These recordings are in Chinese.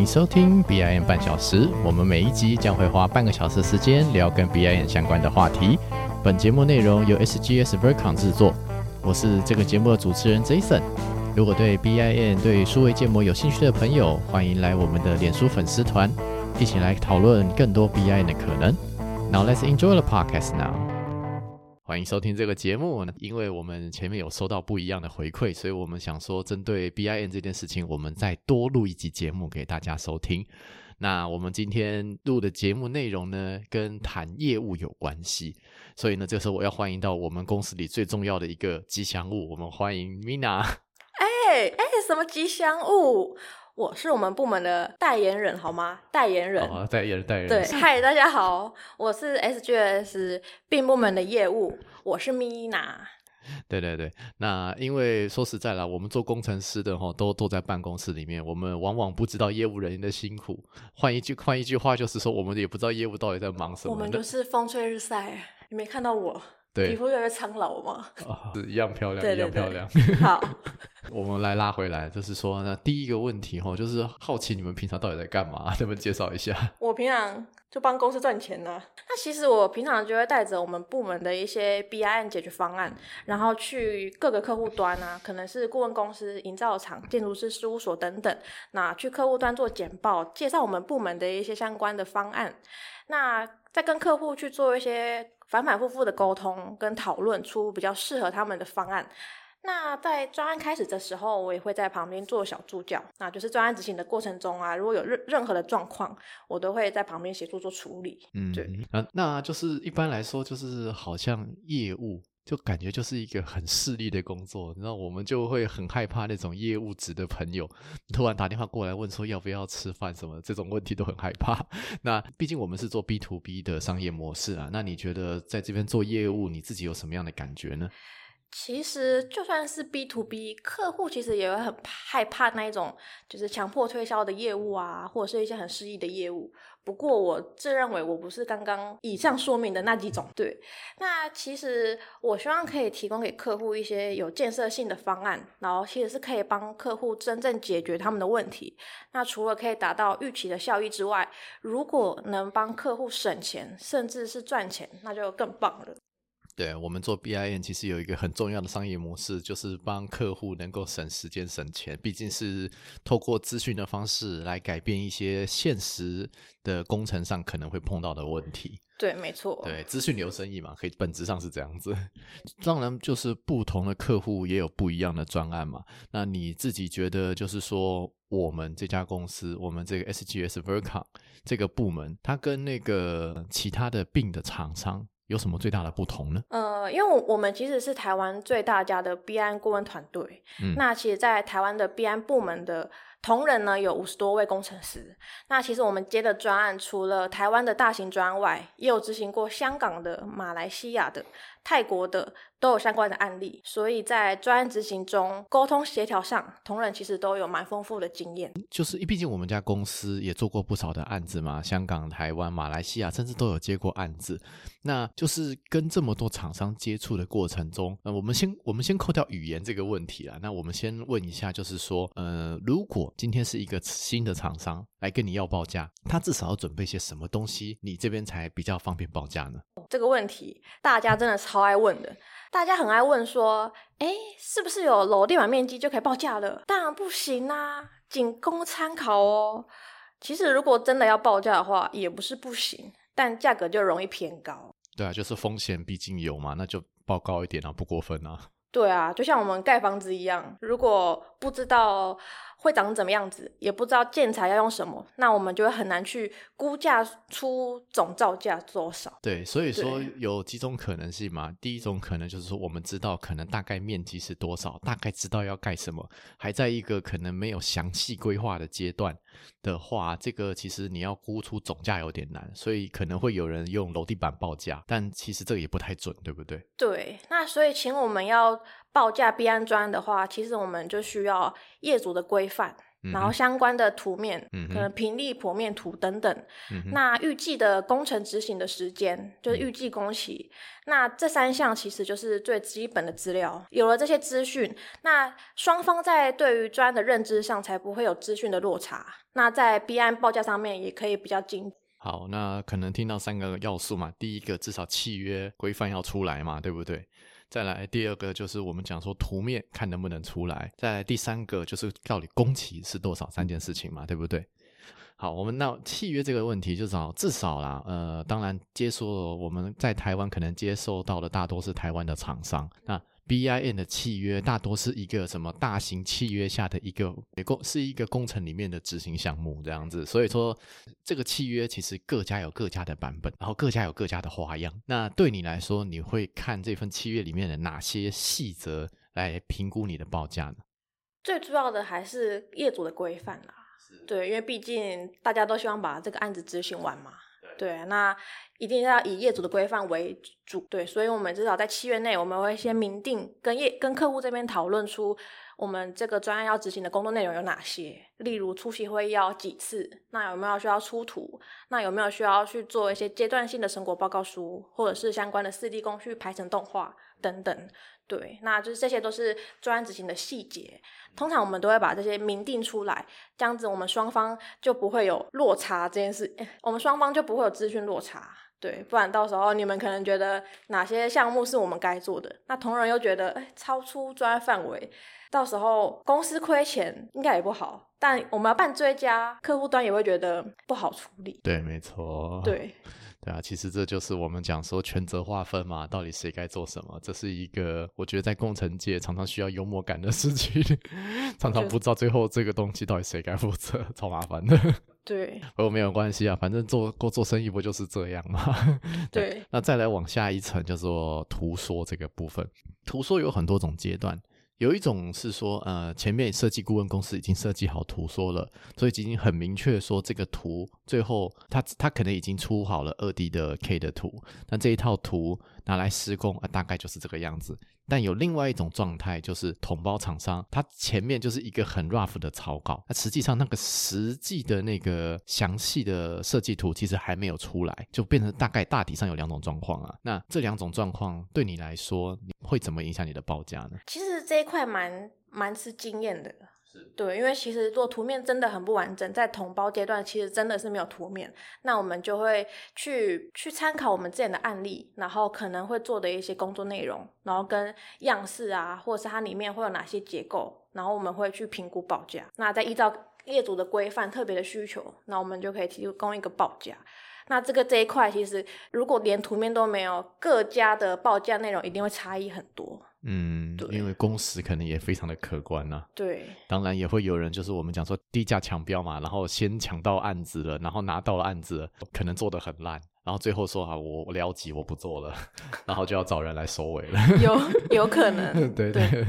迎收听 BIN 半小时。我们每一集将会花半个小时时间聊跟 BIN 相关的话题。本节目内容由 SGS Vercon 制作，我是这个节目的主持人 Jason。如果对 BIN 对数位建模有兴趣的朋友，欢迎来我们的脸书粉丝团，一起来讨论更多 BIN 的可能。Now let's enjoy the podcast now. 欢迎收听这个节目。因为我们前面有收到不一样的回馈，所以我们想说，针对 BIN 这件事情，我们再多录一集节目给大家收听。那我们今天录的节目内容呢，跟谈业务有关系，所以呢，这个时候我要欢迎到我们公司里最重要的一个吉祥物，我们欢迎 Mina。哎哎，什么吉祥物？我是我们部门的代言人，好吗？代言人，代言人，代言人。对，嗨，大家好，我是 SGS 并部门的业务，我是 Mina。对对对，那因为说实在啦，我们做工程师的哈，都坐在办公室里面，我们往往不知道业务人员的辛苦。换一句换一句话，就是说，我们也不知道业务到底在忙什么。我们就是风吹日晒，你没看到我皮肤越来越苍老吗？是一样漂亮，一样漂亮。好，我们来拉回来，就是说，那第一个问题哈，就是好奇你们平常到底在干嘛？能不能介绍一下？我平常。就帮公司赚钱呢。那其实我平常就会带着我们部门的一些 B I N 解决方案，然后去各个客户端啊，可能是顾问公司、营造厂、建筑师事务所等等，那去客户端做简报，介绍我们部门的一些相关的方案。那再跟客户去做一些反反复复的沟通跟讨论，出比较适合他们的方案。那在专案开始的时候，我也会在旁边做小助教。那就是专案执行的过程中啊，如果有任任何的状况，我都会在旁边协助做处理。嗯，对。啊，那就是一般来说，就是好像业务就感觉就是一个很势利的工作。然后我们就会很害怕那种业务职的朋友突然打电话过来问说要不要吃饭什么这种问题都很害怕。那毕竟我们是做 B to B 的商业模式啊。那你觉得在这边做业务，你自己有什么样的感觉呢？其实就算是 B to B 客户，其实也会很害怕那一种就是强迫推销的业务啊，或者是一些很失意的业务。不过我自认为我不是刚刚以上说明的那几种。对，那其实我希望可以提供给客户一些有建设性的方案，然后其实是可以帮客户真正解决他们的问题。那除了可以达到预期的效益之外，如果能帮客户省钱，甚至是赚钱，那就更棒了。对我们做 BIN 其实有一个很重要的商业模式，就是帮客户能够省时间省钱。毕竟是透过资讯的方式来改变一些现实的工程上可能会碰到的问题。对，没错。对，资讯流生意嘛，可以本质上是这样子。当然，就是不同的客户也有不一样的专案嘛。那你自己觉得，就是说我们这家公司，我们这个 SGS Vercon 这个部门，它跟那个其他的病的厂商。有什么最大的不同呢？呃，因为我我们其实是台湾最大家的 B I 顾问团队，嗯，那其实，在台湾的 B I 部门的同仁呢，有五十多位工程师。那其实我们接的专案，除了台湾的大型专案外，也有执行过香港的、马来西亚的。泰国的都有相关的案例，所以在专案执行中，沟通协调上，同仁其实都有蛮丰富的经验。就是，毕竟我们家公司也做过不少的案子嘛，香港、台湾、马来西亚，甚至都有接过案子。那就是跟这么多厂商接触的过程中，呃，我们先我们先扣掉语言这个问题了。那我们先问一下，就是说，呃，如果今天是一个新的厂商来跟你要报价，他至少要准备些什么东西，你这边才比较方便报价呢？这个问题大家真的超爱问的，大家很爱问说，哎，是不是有楼地板面积就可以报价了？当然不行啊，仅供参考哦。其实如果真的要报价的话，也不是不行，但价格就容易偏高。对啊，就是风险毕竟有嘛，那就报高一点啊，不过分啊。对啊，就像我们盖房子一样，如果不知道。会长怎么样子，也不知道建材要用什么，那我们就会很难去估价出总造价多少。对，所以说有几种可能性嘛。第一种可能就是说，我们知道可能大概面积是多少，大概知道要盖什么，还在一个可能没有详细规划的阶段的话，这个其实你要估出总价有点难，所以可能会有人用楼地板报价，但其实这个也不太准，对不对？对，那所以请我们要。报价 B 案专的话，其实我们就需要业主的规范，然后相关的图面，嗯可能平立剖面图等等。嗯那预计的工程执行的时间就是预计工期。那这三项其实就是最基本的资料。有了这些资讯，那双方在对于专案的认知上才不会有资讯的落差。那在 B 案报价上面也可以比较精。好，那可能听到三个要素嘛，第一个至少契约规范要出来嘛，对不对？再来第二个就是我们讲说图面看能不能出来，再来第三个就是到底工期是多少，三件事情嘛，对不对？好，我们那契约这个问题，就找至少啦，呃，当然接受我们在台湾可能接受到的大多是台湾的厂商，那 BIN 的契约大多是一个什么大型契约下的一个工，是一个工程里面的执行项目这样子，所以说这个契约其实各家有各家的版本，然后各家有各家的花样。那对你来说，你会看这份契约里面的哪些细则来评估你的报价呢？最主要的还是业主的规范啦。对，因为毕竟大家都希望把这个案子执行完嘛。对，那一定要以业主的规范为主。对，所以我们至少在七月内，我们会先明定跟业跟客户这边讨论出我们这个专案要执行的工作内容有哪些，例如出席会议要几次，那有没有需要出图，那有没有需要去做一些阶段性的成果报告书，或者是相关的四 D 工序排成动画等等。对，那就是这些都是专案执行的细节。通常我们都会把这些明定出来，这样子我们双方就不会有落差这件事，我们双方就不会有资讯落差。对，不然到时候你们可能觉得哪些项目是我们该做的，那同仁又觉得哎超出专业范围，到时候公司亏钱应该也不好。但我们要办追加，客户端也会觉得不好处理。对，没错。对。对啊，其实这就是我们讲说权责划分嘛，到底谁该做什么，这是一个我觉得在工程界常常需要幽默感的 事情，常常不知道最后这个东西到底谁该负责，超麻烦的。对，不过没有关系啊，反正做过做生意不就是这样嘛？对。那再来往下一层叫做图说这个部分，图说有很多种阶段。有一种是说，呃，前面设计顾问公司已经设计好图说了，所以已经很明确说这个图最后他他可能已经出好了二 D 的 K 的图，那这一套图拿来施工啊，大概就是这个样子。但有另外一种状态，就是统包厂商，它前面就是一个很 rough 的草稿，那实际上那个实际的那个详细的设计图其实还没有出来，就变成大概大体上有两种状况啊。那这两种状况对你来说，会怎么影响你的报价呢？其实这一块蛮蛮吃经验的。对，因为其实做图面真的很不完整，在同包阶段其实真的是没有图面，那我们就会去去参考我们之前的案例，然后可能会做的一些工作内容，然后跟样式啊，或者是它里面会有哪些结构，然后我们会去评估报价，那再依照业主的规范、特别的需求，那我们就可以提供一个报价。那这个这一块其实如果连图面都没有，各家的报价内容一定会差异很多。嗯，因为工时可能也非常的可观呐。对，当然也会有人就是我们讲说低价抢标嘛，然后先抢到案子了，然后拿到了案子，可能做的很烂，然后最后说啊我我了解我不做了，然后就要找人来收尾了。有有可能，对对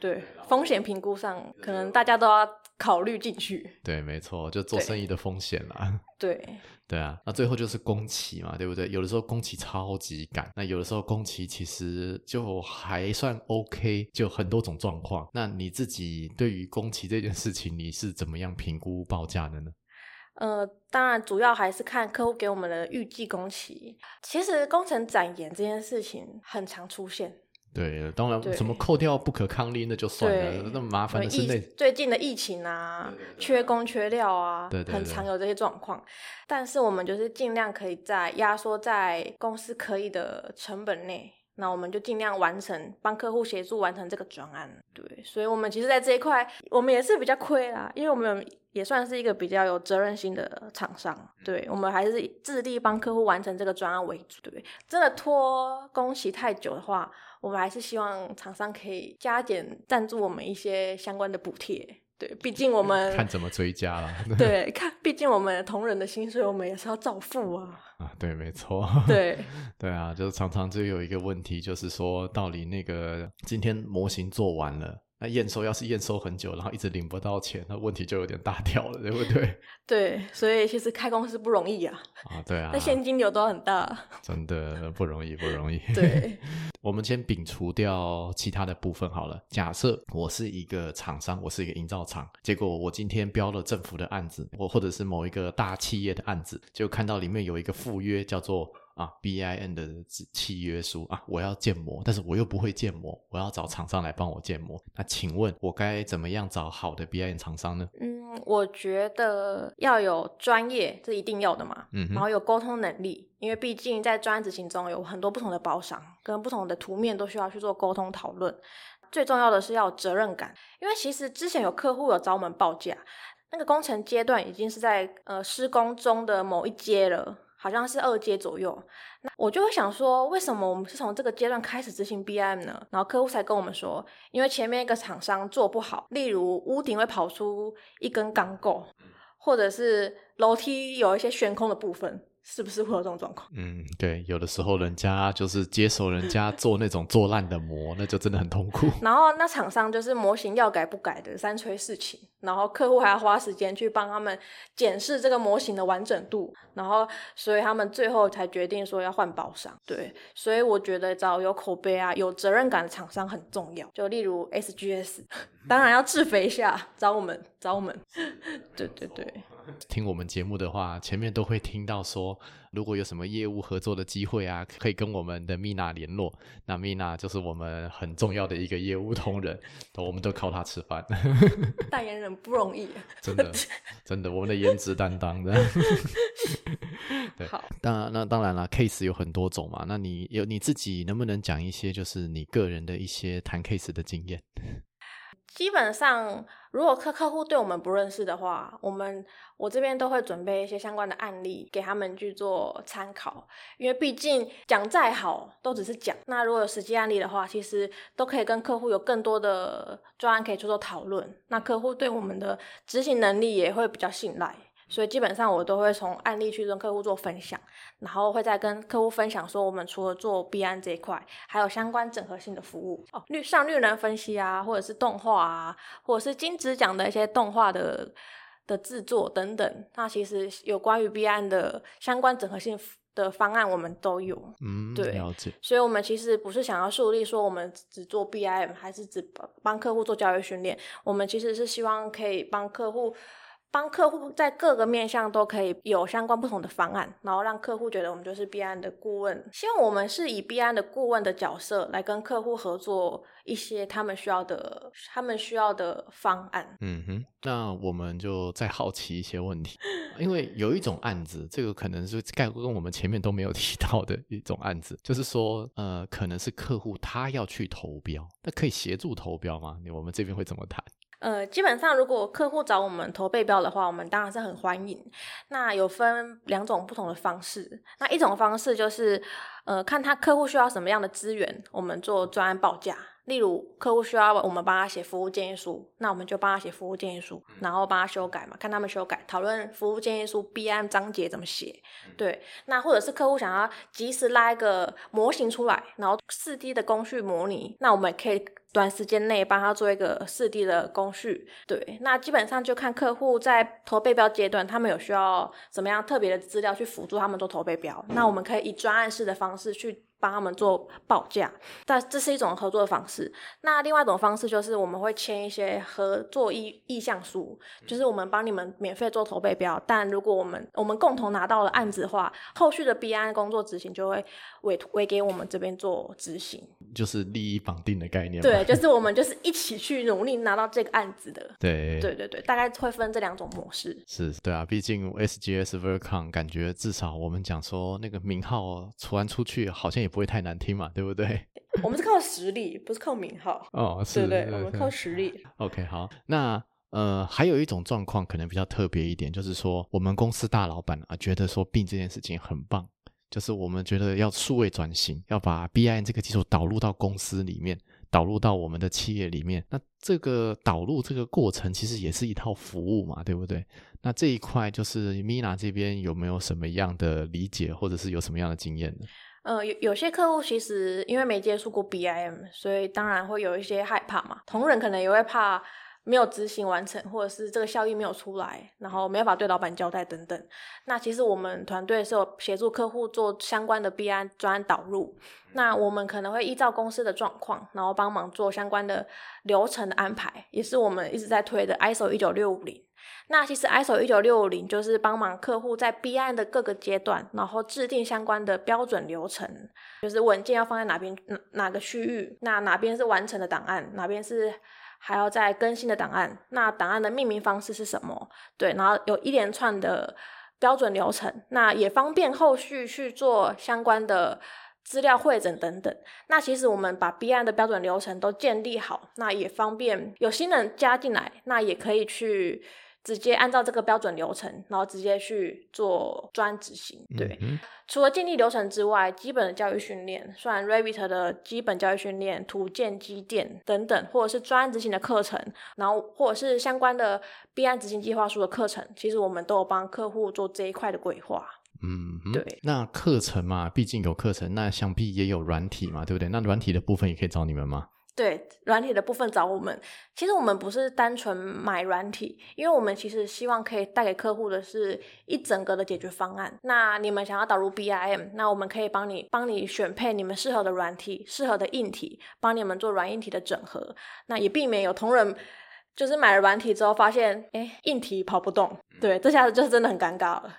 对，风险评估上可能大家都要考虑进去。对，没错，就做生意的风险啦。对。对啊，那最后就是工期嘛，对不对？有的时候工期超级赶，那有的时候工期其实就还算 OK，就很多种状况。那你自己对于工期这件事情，你是怎么样评估报价的呢？呃，当然主要还是看客户给我们的预计工期。其实工程展延这件事情很常出现。对，当然，什么扣掉不可抗力那就算了，那么麻烦的是那最近的疫情啊，缺工缺料啊，很常有这些状况。但是我们就是尽量可以在压缩在公司可以的成本内，那我们就尽量完成，帮客户协助完成这个专案。对，所以我们其实，在这一块，我们也是比较亏啦，因为我们也算是一个比较有责任心的厂商。对，我们还是致力帮客户完成这个专案为主。对，真的拖工期太久的话。我们还是希望厂商可以加减赞助我们一些相关的补贴，对，毕竟我们看怎么追加了。对，看，毕竟我们同仁的薪水，我们也是要照付啊。啊，对，没错。对，对啊，就是常常就有一个问题，就是说，到底那个今天模型做完了。那验收要是验收很久，然后一直领不到钱，那问题就有点大条了，对不对？对，所以其实开公司不容易啊。啊，对啊，那现金流都很大。真的不容易，不容易。对，我们先摒除掉其他的部分好了。假设我是一个厂商，我是一个营造厂，结果我今天标了政府的案子，我或者是某一个大企业的案子，就看到里面有一个附约叫做。啊，B I N 的契约书啊，我要建模，但是我又不会建模，我要找厂商来帮我建模。那请问，我该怎么样找好的 B I N 厂商呢？嗯，我觉得要有专业，这一定要的嘛。嗯，然后有沟通能力，因为毕竟在专案执行中有很多不同的包商跟不同的图面都需要去做沟通讨论。最重要的是要有责任感，因为其实之前有客户有找我们报价，那个工程阶段已经是在呃施工中的某一阶了。好像是二阶左右，那我就会想说，为什么我们是从这个阶段开始执行 BIM 呢？然后客户才跟我们说，因为前面一个厂商做不好，例如屋顶会跑出一根钢构，或者是楼梯有一些悬空的部分。是不是会有这种状况？嗯，对，有的时候人家就是接手人家做那种做烂的模，那就真的很痛苦。然后那厂商就是模型要改不改的三催四请，然后客户还要花时间去帮他们检视这个模型的完整度，然后所以他们最后才决定说要换包商。对，所以我觉得找有口碑啊、有责任感的厂商很重要。就例如 SGS，当然要自肥一下，找我们，找我们。对 对对。听我们节目的话，前面都会听到说，如果有什么业务合作的机会啊，可以跟我们的米娜联络。那米娜就是我们很重要的一个业务同仁，我们都靠她吃饭。代言人不容易，真的，真的，我们的颜值担当的。对，好，当然，那当然了，case 有很多种嘛。那你有你自己能不能讲一些，就是你个人的一些谈 case 的经验？基本上，如果客客户对我们不认识的话，我们我这边都会准备一些相关的案例给他们去做参考。因为毕竟讲再好，都只是讲。那如果有实际案例的话，其实都可以跟客户有更多的专案可以做做讨论。那客户对我们的执行能力也会比较信赖。所以基本上我都会从案例去跟客户做分享，然后会再跟客户分享说，我们除了做 B 安这一块，还有相关整合性的服务哦，绿像绿能分析啊，或者是动画啊，或者是金子讲的一些动画的的制作等等。那其实有关于 B 安的相关整合性的方案，我们都有。嗯，对，了解。所以我们其实不是想要树立说我们只做 B I M，还是只帮客户做教育训练。我们其实是希望可以帮客户。帮客户在各个面向都可以有相关不同的方案，然后让客户觉得我们就是 B 案的顾问。希望我们是以 B 案的顾问的角色来跟客户合作一些他们需要的、他们需要的方案。嗯哼，那我们就再好奇一些问题，因为有一种案子，这个可能是概括跟我们前面都没有 提到的一种案子，就是说，呃，可能是客户他要去投标，那可以协助投标吗？我们这边会怎么谈？呃，基本上如果客户找我们投备标的话，我们当然是很欢迎。那有分两种不同的方式，那一种方式就是，呃，看他客户需要什么样的资源，我们做专案报价。例如，客户需要我们帮他写服务建议书，那我们就帮他写服务建议书，然后帮他修改嘛，看他们修改，讨论服务建议书 B M 章节怎么写。对，那或者是客户想要及时拉一个模型出来，然后四 D 的工序模拟，那我们可以短时间内帮他做一个四 D 的工序。对，那基本上就看客户在投备标阶段，他们有需要什么样特别的资料去辅助他们做投备标，那我们可以以专案式的方式去。帮他们做报价，但这是一种合作的方式。那另外一种方式就是我们会签一些合作意意向书，就是我们帮你们免费做投备标，但如果我们我们共同拿到了案子的话，后续的 B 案工作执行就会委委给我们这边做执行，就是利益绑定的概念。对，就是我们就是一起去努力拿到这个案子的。对，对对对，大概会分这两种模式。是，对啊，毕竟 SGS v e r c o n 感觉至少我们讲说那个名号传出去，好像也。不会太难听嘛，对不对？我们是靠实力，不是靠名号哦，是对，我们靠实力。OK，好，那呃，还有一种状况可能比较特别一点，就是说我们公司大老板啊，觉得说病这件事情很棒，就是我们觉得要数位转型，要把 BIN 这个技术导入到公司里面，导入到我们的企业里面。那这个导入这个过程其实也是一套服务嘛，对不对？那这一块就是 Mina 这边有没有什么样的理解，或者是有什么样的经验呢？呃，有有些客户其实因为没接触过 BIM，所以当然会有一些害怕嘛。同仁可能也会怕没有执行完成，或者是这个效益没有出来，然后没办法对老板交代等等。那其实我们团队是有协助客户做相关的 BIM 专案导入。那我们可能会依照公司的状况，然后帮忙做相关的流程的安排，也是我们一直在推的 ISO 一九六五零。那其实 ISO 一九六五零就是帮忙客户在 B 案的各个阶段，然后制定相关的标准流程，就是文件要放在哪边哪哪个区域，那哪边是完成的档案，哪边是还要再更新的档案，那档案的命名方式是什么？对，然后有一连串的标准流程，那也方便后续去做相关的资料会诊等等。那其实我们把 B 案的标准流程都建立好，那也方便有新人加进来，那也可以去。直接按照这个标准流程，然后直接去做专执行。对，除了建立流程之外，基本的教育训练，虽然 Revit 的基本教育训练、图鉴、机电等等，或者是专执行的课程，然后或者是相关的 B 案执行计划书的课程，其实我们都有帮客户做这一块的规划。嗯，对。那课程嘛，毕竟有课程，那想必也有软体嘛，对不对？那软体的部分也可以找你们吗？对软体的部分找我们，其实我们不是单纯买软体，因为我们其实希望可以带给客户的是一整个的解决方案。那你们想要导入 BIM，那我们可以帮你帮你选配你们适合的软体、适合的硬体，帮你们做软硬体的整合。那也避免有同仁就是买了软体之后发现，哎，硬体跑不动，对，这下子就是真的很尴尬了。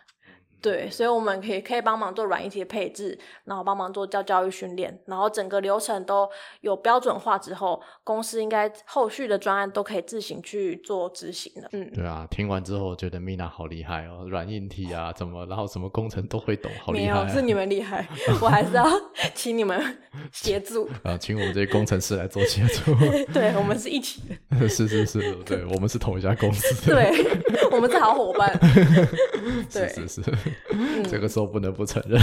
对，所以我们可以可以帮忙做软硬体的配置，然后帮忙做教教育训练，然后整个流程都有标准化之后，公司应该后续的专案都可以自行去做执行了。嗯，对啊，听完之后觉得 Mina 好厉害哦，软硬体啊，怎么然后什么工程都会懂，好厉害。没有，是你们厉害，我还是要 请你们 协助啊，请我们这些工程师来做协助。对，我们是一起的。是是是，对，我们是同一家公司。对，我们是好伙伴。是是是。这个时候不能不承认。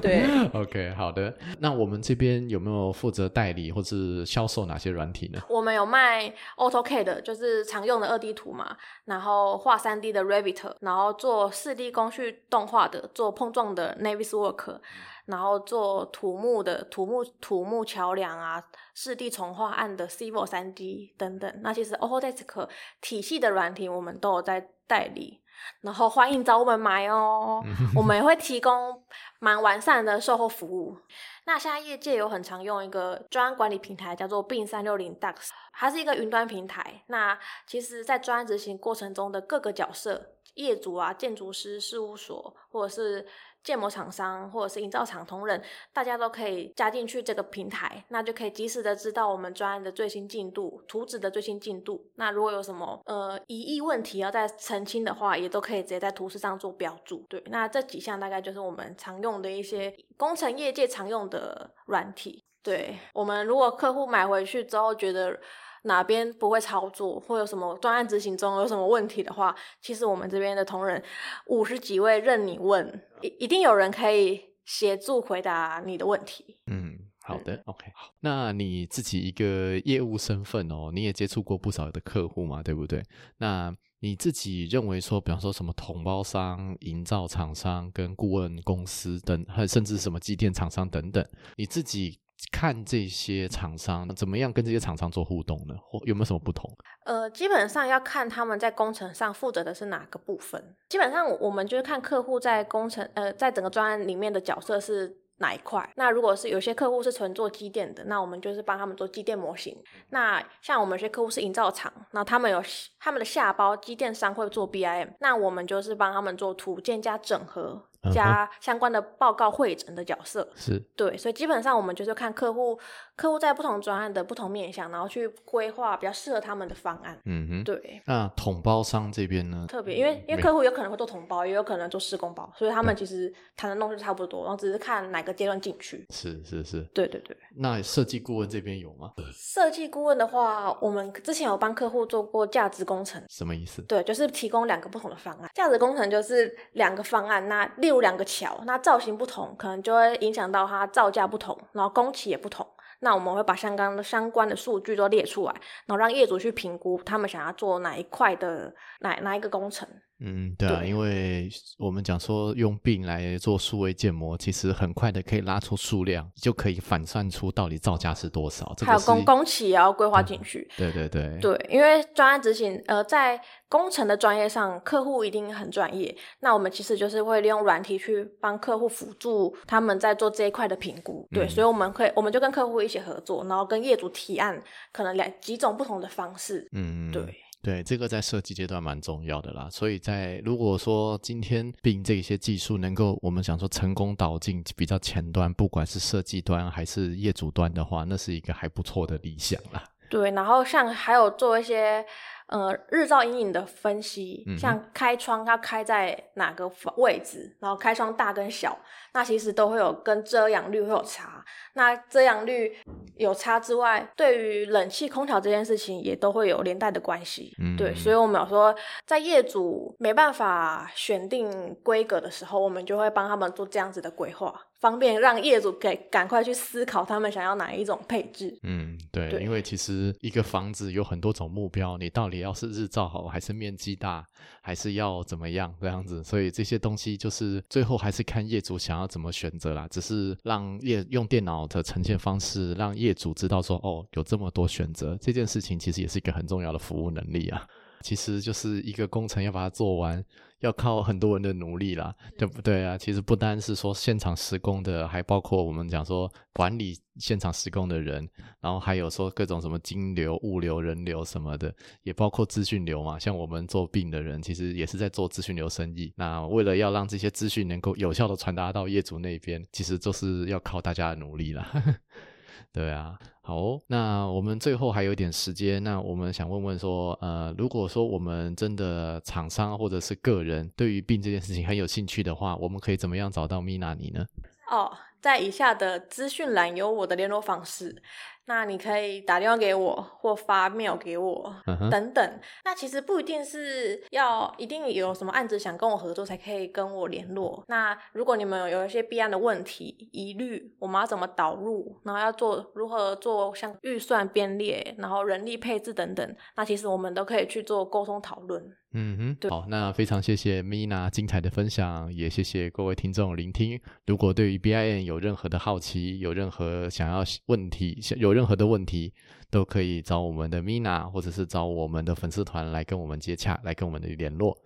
对，OK，好的。那我们这边有没有负责代理或是销售哪些软体呢？我们有卖 AutoCAD，就是常用的二 D 图嘛，然后画三 D 的 Revit，然后做四 D 工序动画的，做碰撞的 Naviswork，然后做土木的土木土木桥梁啊，四 D 重画案的 Civil 三 D 等等。那其实 Autodesk 体系的软体，我们都有在代理。然后欢迎找我们买哦，我们也会提供蛮完善的售后服务。那现在业界有很常用一个专案管理平台，叫做 Bin 三六零 DAX，它是一个云端平台。那其实，在专案执行过程中的各个角色，业主啊、建筑师事务所，或者是建模厂商或者是营造厂同仁，大家都可以加进去这个平台，那就可以及时的知道我们专案的最新进度、图纸的最新进度。那如果有什么呃疑义问题要再澄清的话，也都可以直接在图示上做标注。对，那这几项大概就是我们常用的一些工程业界常用的软体。对我们如果客户买回去之后觉得。哪边不会操作，或有什么专案执行中有什么问题的话，其实我们这边的同仁五十几位任你问，一一定有人可以协助回答你的问题。嗯，好的，OK，好。那你自己一个业务身份哦，你也接触过不少的客户嘛，对不对？那你自己认为说，比方说什么同包商、营造厂商跟顾问公司等，还甚至什么机电厂商等等，你自己。看这些厂商怎么样跟这些厂商做互动呢？或有没有什么不同？呃，基本上要看他们在工程上负责的是哪个部分。基本上我们就是看客户在工程呃，在整个专案里面的角色是哪一块。那如果是有些客户是纯做机电的，那我们就是帮他们做机电模型。那像我们有些客户是营造厂，那他们有他们的下包机电商会做 BIM，那我们就是帮他们做图鉴加整合。加相关的报告会诊的角色是对，所以基本上我们就是看客户，客户在不同专案的不同面向，然后去规划比较适合他们的方案。嗯哼，对。那统包商这边呢？特别，因为因为客户有可能会做统包，也有可能做施工包，所以他们其实谈的弄是差不多，然后只是看哪个阶段进去。是是是，对对对。那设计顾问这边有吗？设计顾问的话，我们之前有帮客户做过价值工程。什么意思？对，就是提供两个不同的方案。价值工程就是两个方案，那例如两个桥，那造型不同，可能就会影响到它造价不同，然后工期也不同。那我们会把相关的相关的数据都列出来，然后让业主去评估他们想要做哪一块的哪哪一个工程。嗯，对啊，对因为我们讲说用病来做数位建模，其实很快的可以拉出数量，就可以反算出到底造价是多少。这个是还有工工期也要规划进去。对对对，对，因为专案执行，呃，在工程的专业上，客户一定很专业。那我们其实就是会利用软体去帮客户辅助他们在做这一块的评估。对，嗯所以我们可以，我们就跟客户一起合作，然后跟业主提案，可能两几种不同的方式。嗯，对。对，这个在设计阶段蛮重要的啦。所以在如果说今天并这些技术能够我们想说成功导进比较前端，不管是设计端还是业主端的话，那是一个还不错的理想啦。对，然后像还有做一些呃日照阴影的分析，像开窗它开在哪个位置，然后开窗大跟小，那其实都会有跟遮阳率会有差。那遮阳率有差之外，对于冷气、空调这件事情也都会有连带的关系。嗯对，所以我们有说，在业主没办法选定规格的时候，我们就会帮他们做这样子的规划，方便让业主给赶快去思考他们想要哪一种配置。嗯，对，对因为其实一个房子有很多种目标，你到底要是日照好，还是面积大，还是要怎么样这样子，所以这些东西就是最后还是看业主想要怎么选择啦。只是让业用电脑的呈现方式，让业主知道说，哦，有这么多选择，这件事情其实也是一个很重要的服务能力啊。其实就是一个工程要把它做完，要靠很多人的努力啦，对不对啊？其实不单是说现场施工的，还包括我们讲说管理现场施工的人，然后还有说各种什么金流、物流、人流什么的，也包括资讯流嘛。像我们做病的人，其实也是在做资讯流生意。那为了要让这些资讯能够有效的传达到业主那边，其实就是要靠大家的努力啦。对啊，好、那我们最后还有一点时间，那我们想问问说，呃，如果说我们真的厂商或者是个人对于病这件事情很有兴趣的话，我们可以怎么样找到米娜你呢？哦，在以下的资讯栏有我的联络方式，那你可以打电话给我或发 mail 给我。嗯，等等，那其实不一定是要一定有什么案子想跟我合作才可以跟我联络。那如果你们有一些弊案的问题、疑虑，我们要怎么导入，然后要做如何做像预算编列，然后人力配置等等，那其实我们都可以去做沟通讨论。嗯哼，对好，那非常谢谢 Mina 精彩的分享，也谢谢各位听众聆听。如果对于 BIN 有任何的好奇，有任何想要问题，想有任何的问题，都可以找我们的 Mina，或者是找我们的粉丝团来跟我们接洽，来跟我们的联络。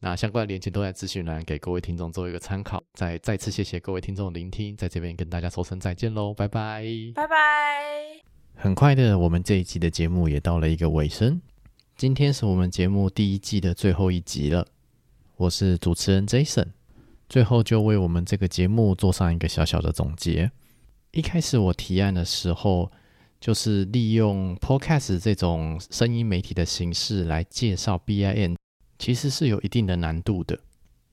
那相关的链接都在资讯栏，给各位听众做一个参考。再再次谢谢各位听众的聆听，在这边跟大家说声再见喽，拜拜。拜拜。很快的，我们这一集的节目也到了一个尾声。今天是我们节目第一季的最后一集了。我是主持人 Jason，最后就为我们这个节目做上一个小小的总结。一开始我提案的时候，就是利用 Podcast 这种声音媒体的形式来介绍 BIN，其实是有一定的难度的。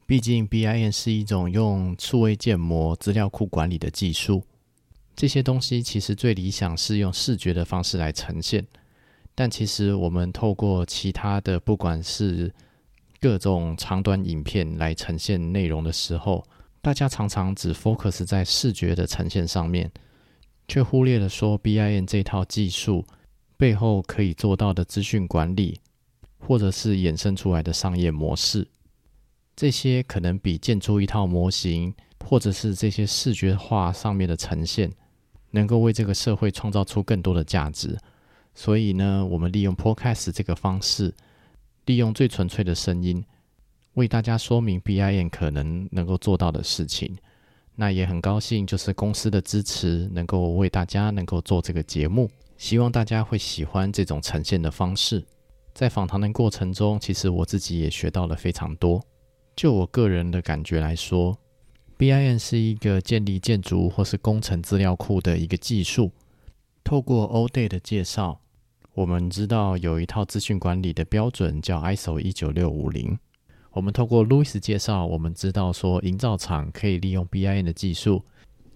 毕竟 BIN 是一种用数位建模、资料库管理的技术，这些东西其实最理想是用视觉的方式来呈现，但其实我们透过其他的，不管是各种长短影片来呈现内容的时候，大家常常只 focus 在视觉的呈现上面，却忽略了说 BIN 这套技术背后可以做到的资讯管理，或者是衍生出来的商业模式，这些可能比建出一套模型，或者是这些视觉化上面的呈现。能够为这个社会创造出更多的价值。所以呢，我们利用 Podcast 这个方式，利用最纯粹的声音，为大家说明 BIN 可能能够做到的事情。那也很高兴，就是公司的支持，能够为大家能够做这个节目。希望大家会喜欢这种呈现的方式。在访谈的过程中，其实我自己也学到了非常多。就我个人的感觉来说，BIN 是一个建立建筑或是工程资料库的一个技术。透过 Oday 的介绍，我们知道有一套资讯管理的标准叫 ISO 一九六五零。我们透过 Louis 介绍，我们知道说营造厂可以利用 BIN 的技术，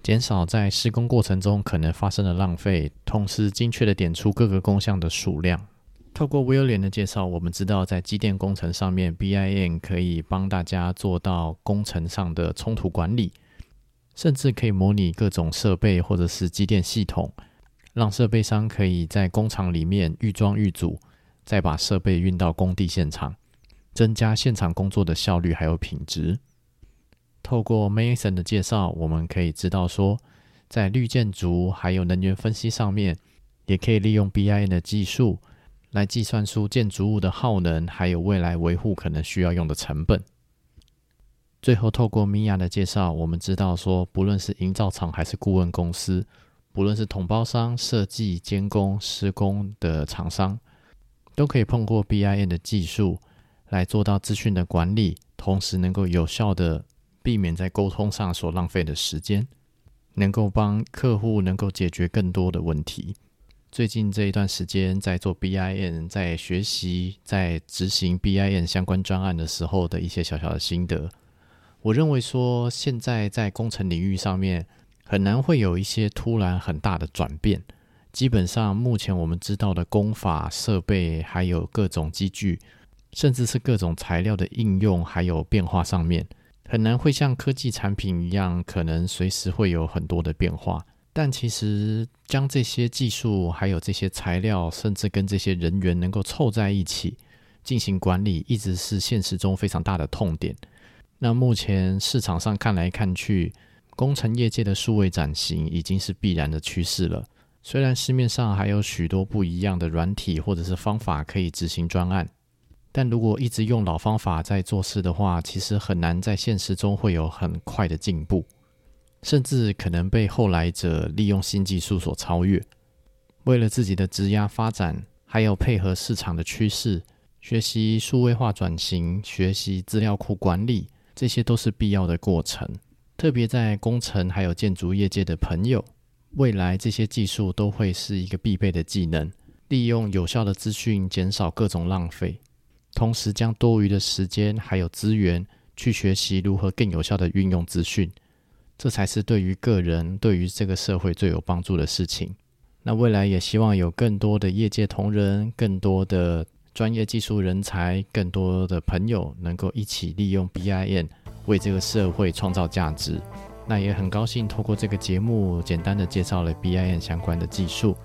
减少在施工过程中可能发生的浪费，同时精确的点出各个工项的数量。透过 William 的介绍，我们知道在机电工程上面，BIN 可以帮大家做到工程上的冲突管理，甚至可以模拟各种设备或者是机电系统，让设备商可以在工厂里面预装预组，再把设备运到工地现场。增加现场工作的效率还有品质。透过 Mason 的介绍，我们可以知道说，在绿建筑还有能源分析上面，也可以利用 B I N 的技术来计算出建筑物的耗能，还有未来维护可能需要用的成本。最后，透过米娅的介绍，我们知道说，不论是营造厂还是顾问公司，不论是统包商、设计、监工、施工的厂商，都可以通过 B I N 的技术来做到资讯的管理，同时能够有效的。避免在沟通上所浪费的时间，能够帮客户能够解决更多的问题。最近这一段时间在做 BIN，在学习在执行 BIN 相关专案的时候的一些小小的心得。我认为说，现在在工程领域上面很难会有一些突然很大的转变。基本上，目前我们知道的工法、设备，还有各种机具，甚至是各种材料的应用，还有变化上面。很难会像科技产品一样，可能随时会有很多的变化。但其实将这些技术、还有这些材料，甚至跟这些人员能够凑在一起进行管理，一直是现实中非常大的痛点。那目前市场上看来看去，工程业界的数位转型已经是必然的趋势了。虽然市面上还有许多不一样的软体或者是方法可以执行专案。但如果一直用老方法在做事的话，其实很难在现实中会有很快的进步，甚至可能被后来者利用新技术所超越。为了自己的职涯发展，还有配合市场的趋势，学习数位化转型、学习资料库管理，这些都是必要的过程。特别在工程还有建筑业界的朋友，未来这些技术都会是一个必备的技能。利用有效的资讯，减少各种浪费。同时，将多余的时间还有资源去学习如何更有效的运用资讯，这才是对于个人、对于这个社会最有帮助的事情。那未来也希望有更多的业界同仁、更多的专业技术人才、更多的朋友能够一起利用 BIN 为这个社会创造价值。那也很高兴透过这个节目，简单的介绍了 BIN 相关的技术。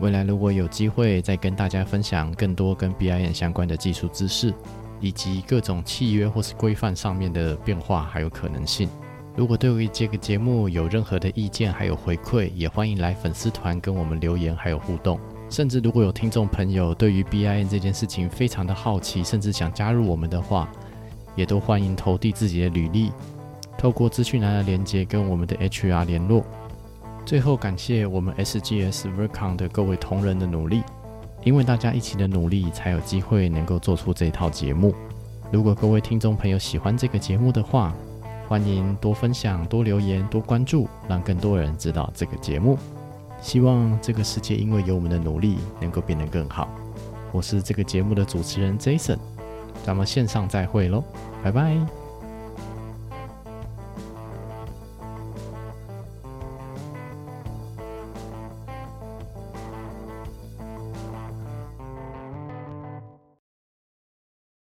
未来如果有机会再跟大家分享更多跟 B I N 相关的技术知识，以及各种契约或是规范上面的变化还有可能性。如果对于这个节目有任何的意见还有回馈，也欢迎来粉丝团跟我们留言还有互动。甚至如果有听众朋友对于 B I N 这件事情非常的好奇，甚至想加入我们的话，也都欢迎投递自己的履历，透过资讯栏的连接跟我们的 HR 联络。最后，感谢我们 SGS Vercon 的各位同仁的努力，因为大家一起的努力，才有机会能够做出这套节目。如果各位听众朋友喜欢这个节目的话，欢迎多分享、多留言、多关注，让更多人知道这个节目。希望这个世界因为有我们的努力，能够变得更好。我是这个节目的主持人 Jason，咱们线上再会喽，拜拜。